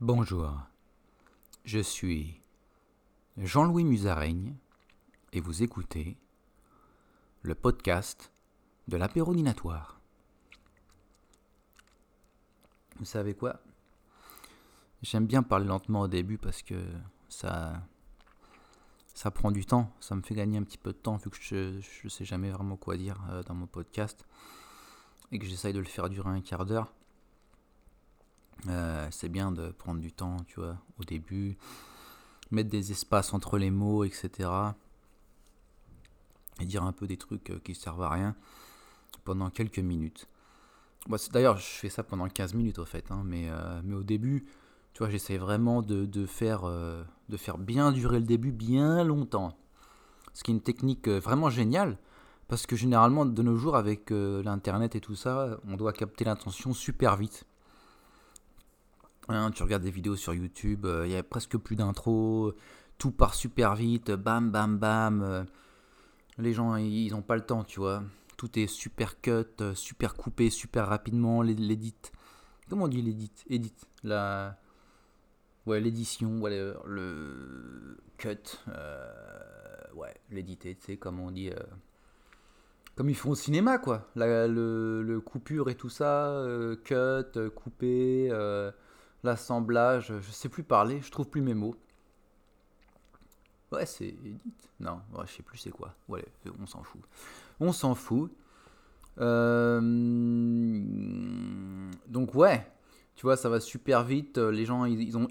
Bonjour, je suis Jean-Louis Musaraigne et vous écoutez le podcast de l'apéro dinatoire. Vous savez quoi? J'aime bien parler lentement au début parce que ça, ça prend du temps, ça me fait gagner un petit peu de temps vu que je ne sais jamais vraiment quoi dire euh, dans mon podcast et que j'essaye de le faire durer un quart d'heure. Euh, c'est bien de prendre du temps, tu vois, au début, mettre des espaces entre les mots, etc. Et dire un peu des trucs euh, qui servent à rien pendant quelques minutes. D'ailleurs, je fais ça pendant 15 minutes au fait, hein, mais, euh, mais au début, tu vois, j'essaie vraiment de, de faire, de faire bien durer le début bien longtemps. Ce qui est une technique vraiment géniale, parce que généralement, de nos jours, avec l'Internet et tout ça, on doit capter l'intention super vite. Hein, tu regardes des vidéos sur YouTube, euh, il y a presque plus d'intro, tout part super vite, bam bam bam. Euh, les gens, ils n'ont pas le temps, tu vois. Tout est super cut, euh, super coupé, super rapidement, l'édit. Comment on dit l'édit Edit. La... Ouais, l'édition, ouais, le, cut. ouais, l'éditer, tu sais, comme on dit. Comme ils font au cinéma, quoi. le, coupure et tout ça, cut, coupé l'assemblage, je sais plus parler, je trouve plus mes mots. Ouais, c'est Edit. Non, ouais, je sais plus c'est quoi. Ouais, on s'en fout. On s'en fout. Euh, donc ouais, tu vois, ça va super vite. Les gens, ils, ont,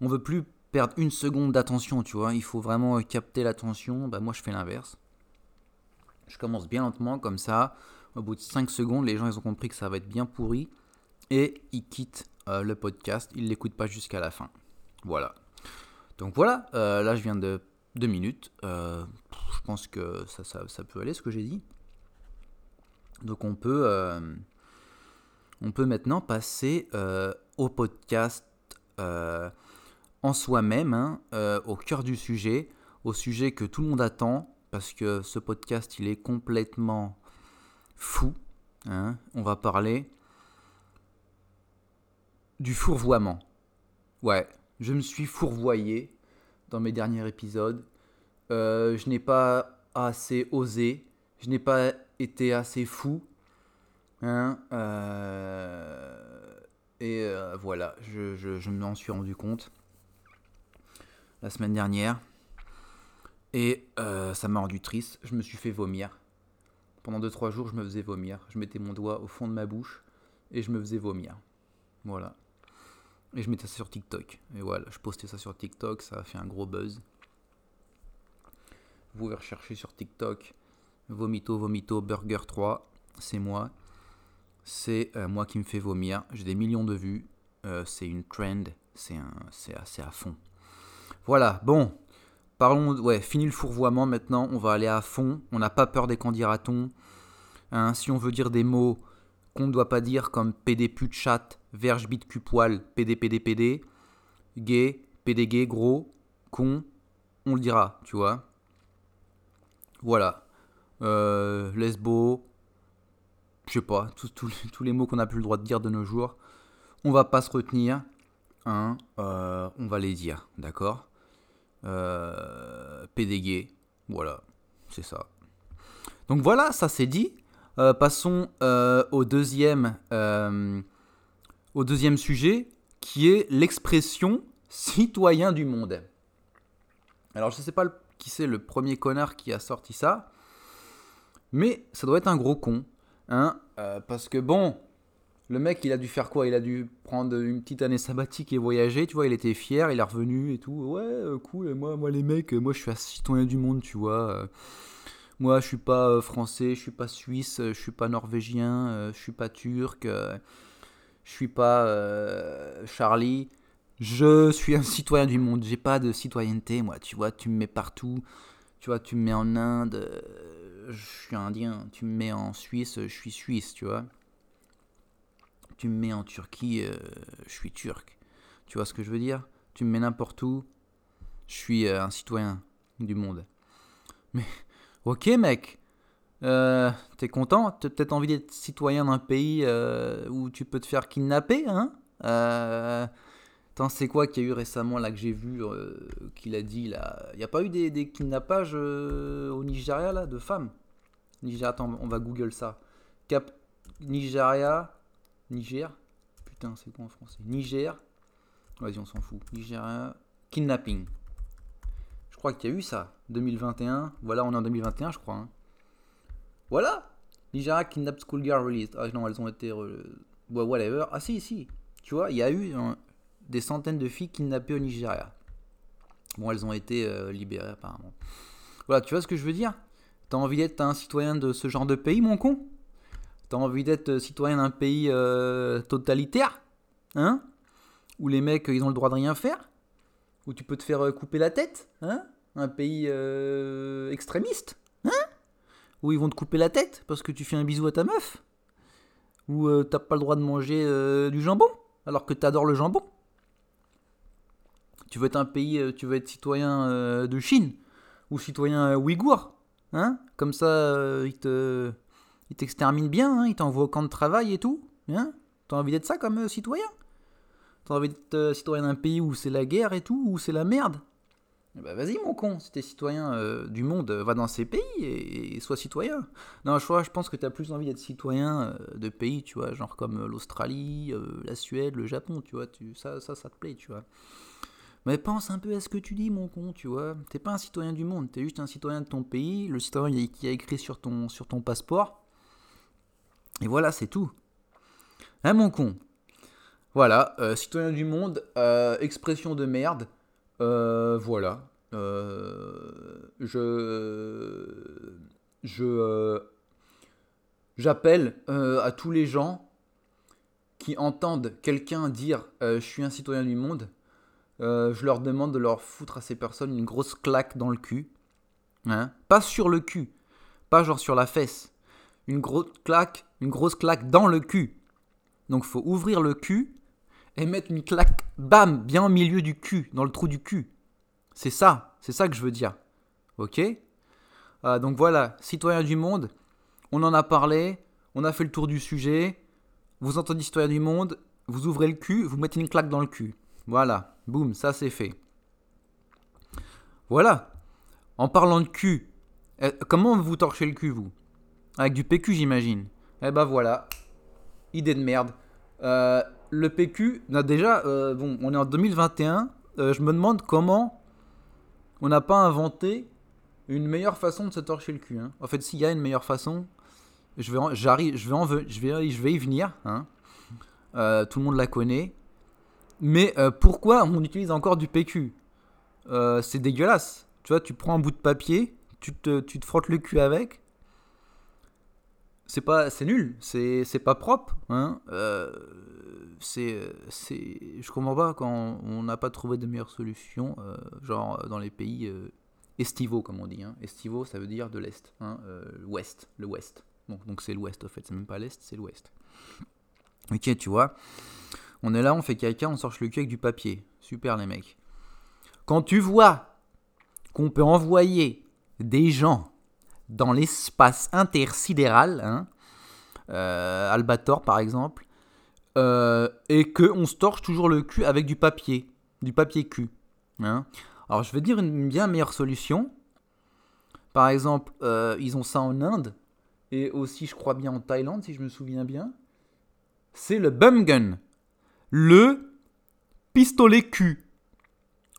on veut plus perdre une seconde d'attention, tu vois. Il faut vraiment capter l'attention. Bah moi, je fais l'inverse. Je commence bien lentement comme ça. Au bout de 5 secondes, les gens, ils ont compris que ça va être bien pourri et ils quittent euh, le podcast, il l'écoute pas jusqu'à la fin. Voilà. Donc voilà, euh, là je viens de deux minutes. Euh, je pense que ça, ça, peut aller ce que j'ai dit. Donc on peut, on peut maintenant passer au podcast en soi-même, hein, au cœur du sujet, au sujet que tout le monde attend, parce que ce podcast il est complètement fou. Hein. On va parler du fourvoiement. Ouais, je me suis fourvoyé dans mes derniers épisodes. Euh, je n'ai pas assez osé. Je n'ai pas été assez fou. Hein, euh, et euh, voilà, je, je, m'en suis rendu compte la semaine dernière. Et ça m'a rendu triste. Je me suis fait vomir. Pendant 2-3 jours, je me faisais vomir. Je mettais mon doigt au fond de ma bouche et je me faisais vomir. Voilà. Et je mettais ça sur TikTok. Et voilà, je postais ça sur TikTok, ça a fait un gros buzz. Vous pouvez rechercher sur TikTok Vomito Vomito Burger 3, c'est moi. C'est euh, moi qui me fais vomir. J'ai des millions de vues. Euh, c'est une trend. C'est assez à fond. Voilà, bon. Parlons. Ouais, fini le fourvoiement maintenant. On va aller à fond. On n'a pas peur des candidatons. Hein, si on veut dire des mots qu'on ne doit pas dire comme PD pute chat, verge bite cul poil, PD PD PD, gay, PD gay gros, con, on le dira, tu vois. Voilà. Euh, lesbo, je sais pas, tous les mots qu'on a plus le droit de dire de nos jours. On va pas se retenir, hein, euh, on va les dire, d'accord euh, PD gay, voilà, c'est ça. Donc voilà, ça c'est dit. Euh, passons euh, au, deuxième, euh, au deuxième sujet, qui est l'expression citoyen du monde. Alors je ne sais pas qui c'est le premier connard qui a sorti ça, mais ça doit être un gros con. Hein, parce que bon, le mec, il a dû faire quoi? Il a dû prendre une petite année sabbatique et voyager, tu vois, il était fier, il est revenu et tout. Ouais, cool, moi, moi les mecs, moi je suis un citoyen du monde, tu vois. Moi, je suis pas euh, français, je suis pas suisse, euh, je suis pas norvégien, euh, je suis pas turc, je suis pas Charlie. Je suis un citoyen du monde. J'ai pas de citoyenneté, moi. Tu vois, tu me mets partout. Tu vois, tu me mets en Inde, je suis indien. Tu me mets en Suisse, je suis suisse, tu vois. Tu me mets en Turquie, je suis turc. Tu vois ce que je veux dire? Tu me mets n'importe où, je suis un citoyen du monde. Mais Ok, mec. Euh, T'es content? T'as peut-être envie d'être citoyen d'un pays euh, où tu peux te faire kidnapper, hein? Euh, c'est quoi qu'il y a eu récemment là que j'ai vu euh, qu'il a dit là? Il n'y a pas eu des, kidnappages au Nigeria là de femmes? Nigeria, attends, on va Google ça. Cap Nigeria, Niger? Putain, c'est quoi en français? Niger? Vas-y, on s'en fout. Nigeria, kidnapping. Je crois qu'il y a eu ça. 2021. Voilà, on est en 2021, je crois. hein. Voilà. Nigeria kidnapped schoolgirl released. Ah non, elles ont été. re- whatever. Ah si, si. Tu vois, il y a eu hein, des centaines de filles kidnappées au Nigeria. Bon, elles ont été euh, libérées apparemment. Voilà, tu vois ce que je veux dire? T'as envie d'être un citoyen de ce genre de pays, mon con? T'as envie d'être euh, citoyen d'un pays euh, totalitaire? Hein? Où les mecs, euh, ils ont le droit de rien faire? Où tu peux te faire euh, couper la tête Hein? Un pays euh, extrémiste Hein? Où ils vont te couper la tête parce que tu fais un bisou à ta meuf? Où euh, t'as pas le droit de manger du jambon alors que t'adores le jambon? Tu veux être un pays, tu veux être citoyen de Chine? Ou citoyen ouïghour Hein? Comme ça, ils te, ils t'exterminent bien, hein? Ils t'envoient au camp de travail et tout. Hein? T'as envie d'être ça comme citoyen? T'as envie d'être euh, citoyen d'un pays où c'est la guerre et tout, où c'est la merde Eh ben vas-y mon con, si t'es citoyen euh, du monde, euh, va dans ces pays et, sois citoyen. Non, je, crois- je pense que t'as plus envie d'être citoyen de pays, tu vois, genre comme l'Australie, la Suède, le Japon, tu vois, tu, ça, ça, ça te plaît, tu vois. Mais pense un peu à ce que tu dis, mon con, tu vois. T'es pas un citoyen du monde, t'es juste un citoyen de ton pays, le citoyen qui a écrit sur ton, sur ton passeport. Et voilà, c'est tout. Hein, mon con? Voilà, euh, citoyen du monde, euh, expression de merde. Euh, voilà. Je. Je. J'appelle à tous les gens qui entendent quelqu'un dire je suis un citoyen du monde je leur demande de leur foutre à ces personnes une grosse claque dans le cul. Hein pas sur le cul, pas genre sur la fesse. Une grosse claque, une grosse claque dans le cul. Donc faut ouvrir le cul et mettre une claque, bam, bien au milieu du cul, dans le trou du cul. C'est ça, c'est ça que je veux dire. Ok? Euh, Donc voilà, citoyen du monde, on en a parlé, on a fait le tour du sujet. Vous entendez citoyen du monde, vous ouvrez le cul, vous mettez une claque dans le cul. Voilà, boum, ça c'est fait. Voilà. En parlant de cul, eh, comment vous torchez le cul, vous? Avec du PQ, j'imagine. Eh ben voilà. Idée de merde. Euh, le PQ, non, déjà, euh, bon, on est en 2021. euh, je me demande comment on n'a pas inventé une meilleure façon de se torcher le cul. hein. En fait, s'il y a une meilleure façon, je vais, en- j'arrive, je vais, en je vais, je vais y venir. hein. Euh, tout le monde la connaît. Mais pourquoi on utilise encore du PQ C'est dégueulasse. Tu vois, tu prends un bout de papier, tu te, tu te frottes le cul avec. C'est pas, c'est nul, c'est, pas propre. Hein Euh, c'est, je comprends pas quand on n'a pas trouvé de meilleure solution, euh, genre dans les pays euh, estivaux comme on dit. Hein. Estivaux, ça veut dire de l'est, hein, euh, l'ouest, le ouest. Donc, donc c'est l'ouest en fait, c'est même pas l'est, c'est l'ouest. Ok, tu vois. On est là, on fait caca, on sorche le cul avec du papier. Super les mecs. Quand tu vois qu'on peut envoyer des gens dans l'espace intersidéral, hein, euh, Albator par exemple, euh, et qu'on se torche toujours le cul avec du papier, du papier cul. hein. Alors je vais dire une bien meilleure solution. Par exemple, euh, ils ont ça en Inde, et aussi je crois bien en Thaïlande si je me souviens bien. C'est le bum gun le pistolet cul.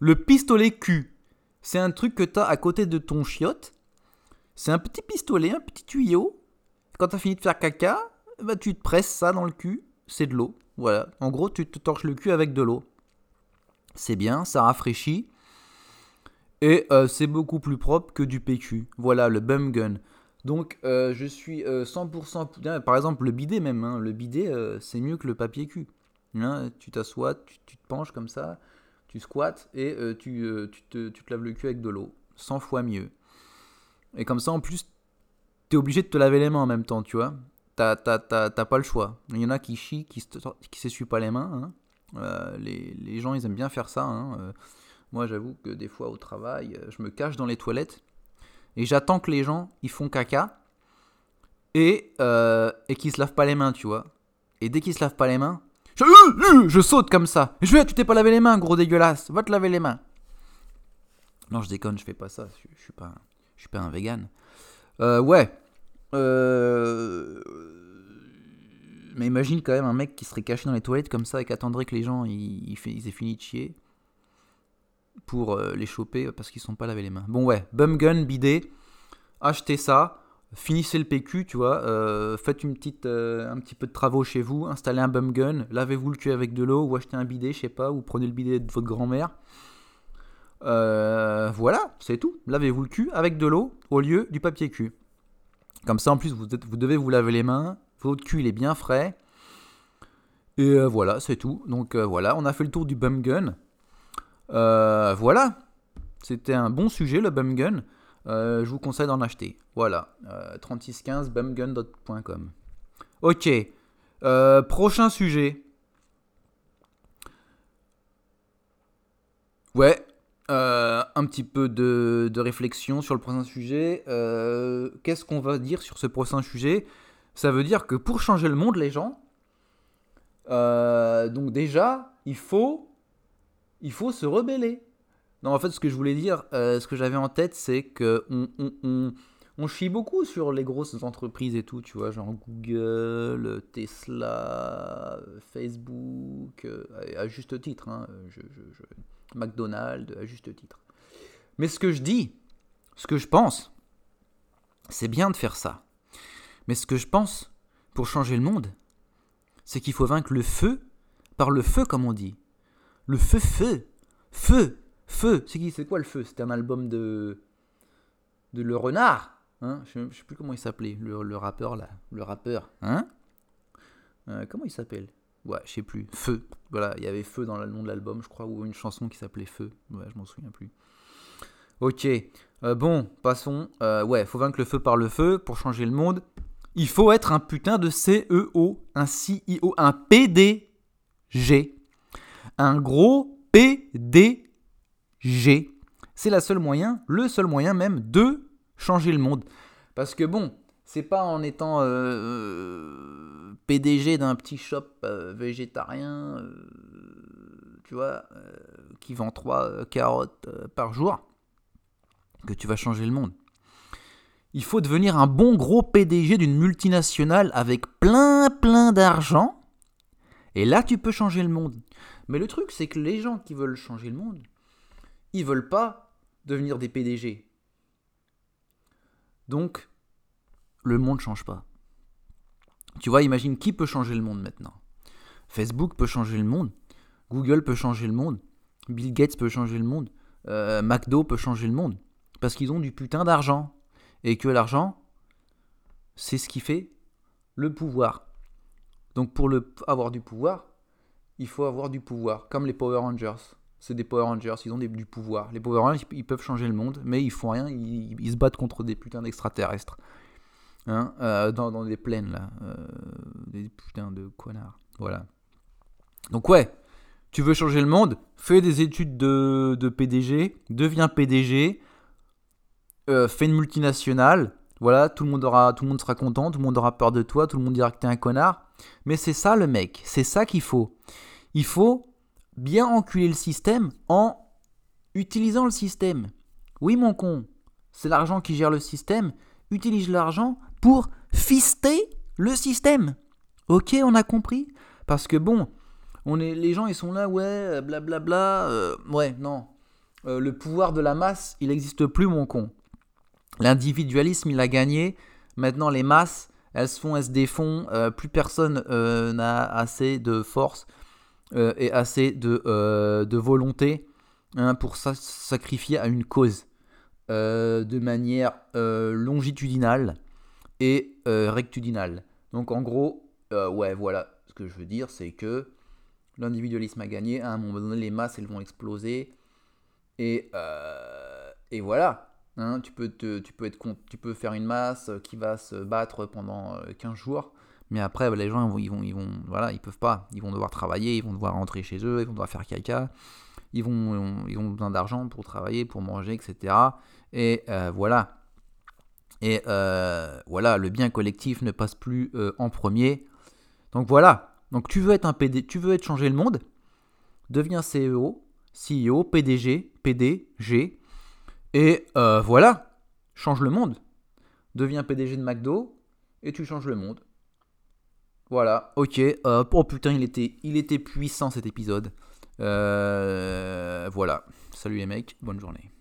Le pistolet cul, c'est un truc que tu as à côté de ton chiotte. C'est un petit pistolet, un petit tuyau. Quand tu as fini de faire caca, bah, tu te presses ça dans le cul. C'est de l'eau. Voilà. En gros, tu te torches le cul avec de l'eau. C'est bien, ça rafraîchit. Et euh, c'est beaucoup plus propre que du PQ. Voilà, le bum gun. Donc, euh, je suis euh, 100%. Par exemple, le bidet, même. hein. Le bidet, c'est mieux que le papier cul. Hein, tu t'assois, tu, te penches comme ça, tu squattes et tu, tu, te, tu te laves le cul avec de l'eau. 100 fois mieux. Et comme ça, en plus, t'es obligé de te laver les mains en même temps, tu vois. T'as, t'as, t'as, t'as pas le choix. Il y en a qui chient, qui, qui s'essuient pas les mains. hein. Euh, les, les gens, ils aiment bien faire ça. hein. Euh, moi, j'avoue que des fois, au travail, euh, je me cache dans les toilettes et j'attends que les gens, ils font caca et, et qu'ils se lavent pas les mains, tu vois. Et dès qu'ils se lavent pas les mains, Je, je saute comme ça. Je vais, tu t'es pas lavé les mains, gros dégueulasse. Va te laver les mains. Non, je déconne, je fais pas ça. Je suis pas, je suis pas un vegan. Euh, ouais. Euh... Mais imagine quand même un mec qui serait caché dans les toilettes comme ça et qui attendrait que les gens ils, aient fini de chier pour euh, les choper parce qu'ils sont pas lavés les mains. Bon ouais, bum gun, bidet, achetez ça, finissez le PQ, tu vois, faites une petite, un petit peu de travaux chez vous, installez un bum gun, lavez-vous le cul avec de l'eau ou achetez un bidet, je sais pas, ou prenez le bidet de votre grand-mère. Voilà, c'est tout. Lavez-vous le cul avec de l'eau au lieu du papier cul. Comme ça, en plus, vous, devez vous laver les mains. Votre cul, il est bien frais. Et voilà, c'est tout. Donc voilà, on a fait le tour du bum gun. Euh, voilà, c'était un bon sujet le bumgun. Euh, je vous conseille d'en acheter. Voilà, 3615 euh, bumgun.com. Ok, prochain sujet. Ouais, un petit peu de, réflexion sur le prochain sujet. Qu'est-ce qu'on va dire sur ce prochain sujet? Ça veut dire que pour changer le monde, les gens, donc déjà, il faut il faut se rebeller. Non, en fait, ce que je voulais dire, euh, ce que j'avais en tête, c'est que on, chie beaucoup sur les grosses entreprises et tout, tu vois, genre Google, Tesla, Facebook, euh, à juste titre, hein, je, McDonald's, à juste titre. Mais ce que je dis, ce que je pense, c'est bien de faire ça. Mais ce que je pense, pour changer le monde, c'est qu'il faut vaincre le feu par le feu, comme on dit. Le feu, feu, feu, feu. C'est qui C'est quoi le feu? C'était un album de de Le Renard. Hein? Je, ne sais plus comment il s'appelait, le, rappeur là, le rappeur. Hein? Euh, Comment il s'appelle? Ouais, je sais plus. Feu. Voilà, il y avait Feu dans le nom de l'album, je crois, ou une chanson qui s'appelait Feu. Ouais, je m'en souviens plus. Ok. Euh, bon, passons. Euh, ouais, faut vaincre le feu par le feu pour changer le monde. Il faut être un putain de CEO, un CEO, un PDG un gros PDG. C'est la seule moyen, le seul moyen même de changer le monde. Parce que bon, c'est pas en étant euh, PDG d'un petit shop euh, végétarien, tu vois, qui vend trois carottes par jour, que tu vas changer le monde. Il faut devenir un bon gros PDG d'une multinationale avec plein plein d'argent. Et là, tu peux changer le monde. Mais le truc, c'est que les gens qui veulent changer le monde, ils veulent pas devenir des PDG. Donc, le monde ne change pas. Tu vois, imagine qui peut changer le monde maintenant? Facebook peut changer le monde, Google peut changer le monde, Bill Gates peut changer le monde, euh, McDo peut changer le monde. Parce qu'ils ont du putain d'argent. Et que l'argent, c'est ce qui fait le pouvoir. Donc pour avoir du pouvoir, il faut avoir du pouvoir, comme les Power Rangers. C'est des Power Rangers, ils ont du pouvoir. Les Power Rangers, ils, peuvent changer le monde, mais ils font rien, ils, se battent contre des putains d'extraterrestres. Hein, euh, dans, des plaines, là. Euh, des putains de connards. Voilà. Donc, ouais, tu veux changer le monde, fais des études de, PDG, deviens PDG, euh, fais une multinationale. Voilà, tout le, monde aura, tout le monde sera content, tout le monde aura peur de toi, tout le monde dira que t'es un connard. Mais c'est ça le mec, c'est ça qu'il faut. Il faut bien enculer le système en utilisant le système. Oui mon con, c'est l'argent qui gère le système. Utilise l'argent pour fister le système. Ok, on a compris Parce que bon, on est, les gens ils sont là, ouais, blablabla. Bla, bla, euh, ouais, non. Euh, le pouvoir de la masse, il n'existe plus mon con. L'individualisme, il a gagné. Maintenant, les masses, elles se font, elles se défont. Euh, plus personne n'a assez de force euh, et assez de, euh, de volonté hein, pour sacrifier à une cause euh, de manière longitudinale et rectudinale. Donc en gros, ouais, voilà, ce que je veux dire, c'est que l'individualisme a gagné, à un moment donné, les masses, elles vont exploser, et, et voilà. Hein, tu, peux être, tu peux faire une masse qui va se battre pendant 15 jours, mais après, les gens, ils vont, ils vont, voilà, ils peuvent pas. Ils vont devoir travailler, ils vont devoir rentrer chez eux, ils vont devoir faire caca. Ils vont, ils ont besoin d'argent pour travailler, pour manger, etc. Et euh, voilà. Et euh, voilà, le bien collectif ne passe plus euh, en premier. Donc voilà. Donc tu veux être un PD, tu veux être changer le monde, deviens CEO, CEO, PDG, PDG, et euh, voilà, change le monde. Deviens PDG de McDo et tu changes le monde. Voilà, ok. Oh putain, il était, il était puissant cet épisode. Voilà. Salut les mecs, bonne journée.